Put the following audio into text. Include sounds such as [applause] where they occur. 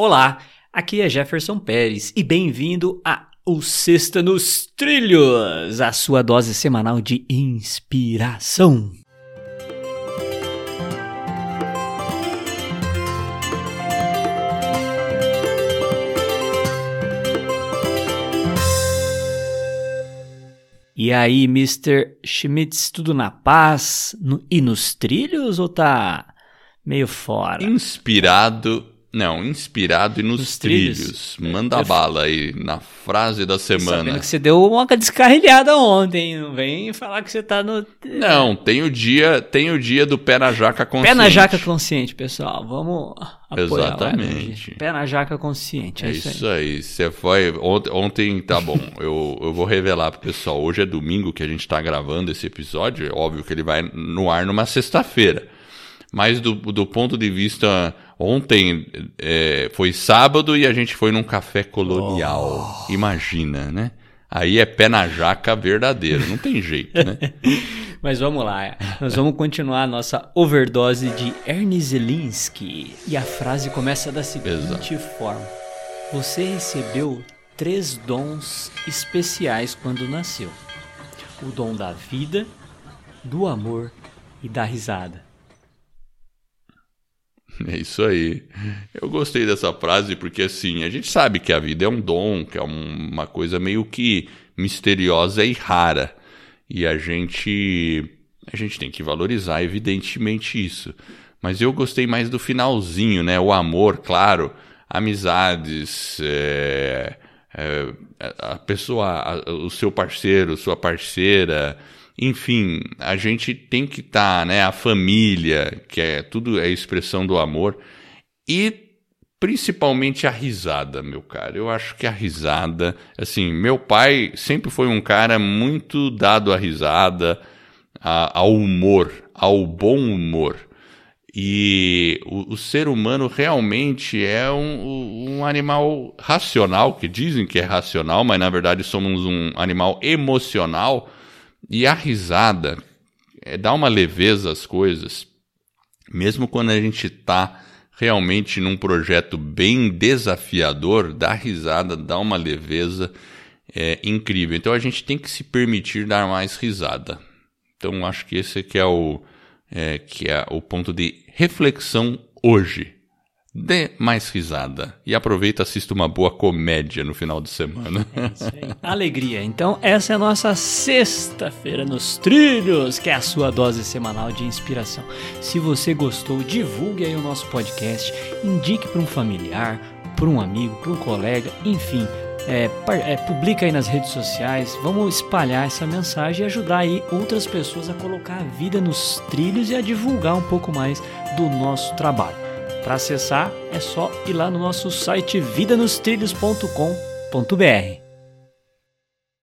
Olá, aqui é Jefferson Pérez e bem-vindo a O Sexta nos Trilhos, a sua dose semanal de inspiração. E aí, Mr. Schmitz, tudo na paz no, e nos trilhos ou tá meio fora? Inspirado, não, inspirado e nos, nos trilhos. trilhos. Manda Eu... bala aí na frase da semana. Sabendo que você deu uma descarrilhada ontem, não vem falar que você tá no Não, tem o dia, tem o dia do pé na jaca consciente. Pé na jaca consciente, pessoal. Vamos apoiar Exatamente. Lá, Pé na jaca consciente. É, é isso aí. Você foi. Ontem, ontem tá bom. [laughs] eu, eu vou revelar pro pessoal. Hoje é domingo que a gente tá gravando esse episódio. É óbvio que ele vai no ar numa sexta-feira. Mas do, do ponto de vista. Ontem é, foi sábado e a gente foi num café colonial. Oh. Imagina, né? Aí é pé na jaca verdadeiro, não tem jeito, né? [laughs] Mas vamos lá, nós vamos continuar a nossa overdose de Ernie Zelinski. E a frase começa da seguinte Exato. forma: Você recebeu três dons especiais quando nasceu: o dom da vida, do amor e da risada. [laughs] É isso aí. Eu gostei dessa frase porque, assim, a gente sabe que a vida é um dom, que é uma coisa meio que misteriosa e rara. E a gente, a gente tem que valorizar, evidentemente, isso. Mas eu gostei mais do finalzinho, né? O amor, claro, amizades, é, é, a pessoa, a, o seu parceiro, sua parceira enfim, a gente tem que estar, tá, né? A família, que é tudo é expressão do amor. E principalmente a risada, meu cara. Eu acho que a risada, assim, meu pai sempre foi um cara muito dado à risada, a, ao humor, ao bom humor. E o, o ser humano realmente é um, um, animal racional, que dizem que é racional, mas na verdade somos um animal emocional e a risada é, dá uma leveza às coisas, mesmo quando a gente está realmente num projeto bem desafiador, dá risada, dá uma leveza é, incrível. Então a gente tem que se permitir dar mais risada. Então acho que esse que é o, é, que é o ponto de reflexão hoje dê mais risada e aproveita e assista uma boa comédia no final de semana. É Alegria. Então, essa é a nossa sexta-feira nos trilhos, que é a sua dose semanal de inspiração. Se você gostou, divulgue aí o nosso podcast, indique para um familiar, para um amigo, para um colega, enfim. É, é, publica aí nas redes sociais, vamos espalhar essa mensagem e ajudar aí outras pessoas a colocar a vida nos trilhos e a divulgar um pouco mais do nosso trabalho. Para acessar é só ir lá no nosso site vidanostrilhos.com.br.